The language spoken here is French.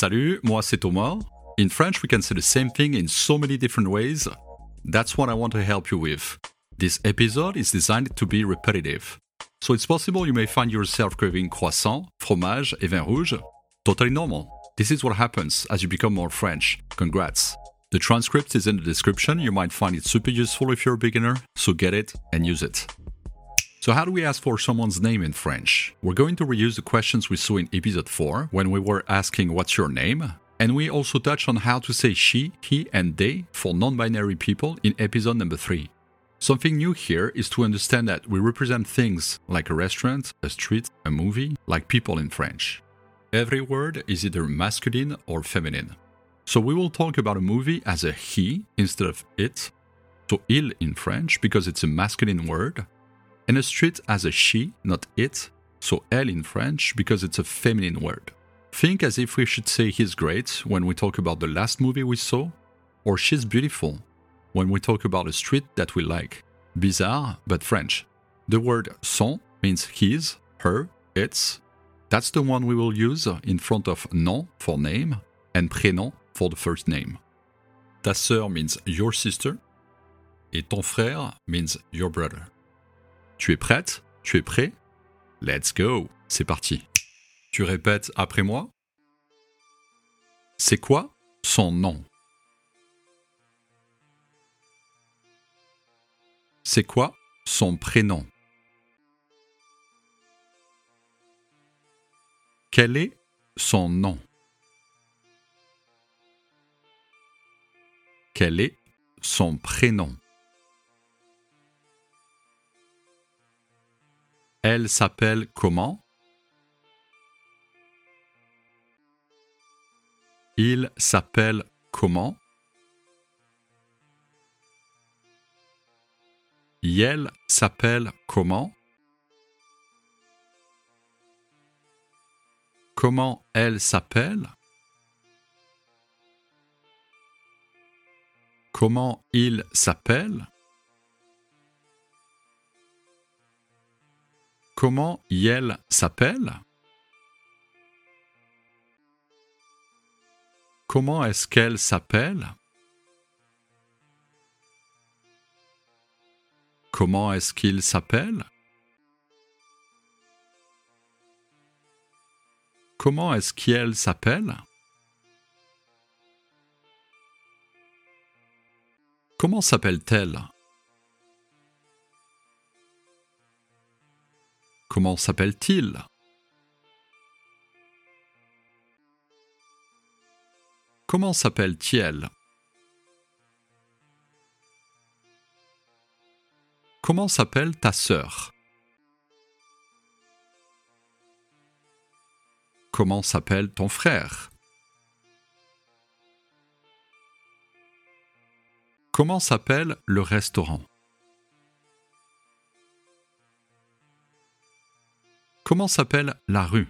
Salut, moi c'est Thomas. In French, we can say the same thing in so many different ways. That's what I want to help you with. This episode is designed to be repetitive. So it's possible you may find yourself craving croissant, fromage, et vin rouge. Totally normal. This is what happens as you become more French. Congrats. The transcript is in the description. You might find it super useful if you're a beginner, so get it and use it. So, how do we ask for someone's name in French? We're going to reuse the questions we saw in episode 4 when we were asking what's your name, and we also touch on how to say she, he, and they for non binary people in episode number 3. Something new here is to understand that we represent things like a restaurant, a street, a movie, like people in French. Every word is either masculine or feminine. So we will talk about a movie as a he instead of it, so il in French because it's a masculine word, and a street as a she, not it, so elle in French because it's a feminine word. Think as if we should say he's great when we talk about the last movie we saw, or she's beautiful when we talk about a street that we like. Bizarre, but French. The word son means his, her, its. That's the one we will use in front of nom for name and prénom for the first name. Ta sœur means your sister, et ton frère means your brother. Tu es prête? Tu es prêt? Let's go. C'est parti. Tu répètes après moi? C'est quoi son nom? C'est quoi son prénom? Quel est son nom? Quel est son prénom? Elle s'appelle comment? Il s'appelle comment? Elle s'appelle comment? Comment elle s'appelle? Comment il s'appelle? Comment elle s'appelle? Comment est-ce qu'elle s'appelle? Comment est-ce qu'il s'appelle? Comment est-ce qu'elle s'appelle? Comment s'appelle-t-elle? Comment s'appelle-t-il? Comment s'appelle-t-elle Comment s'appelle ta sœur? Comment s'appelle ton frère? Comment s'appelle le restaurant? Comment s'appelle la rue?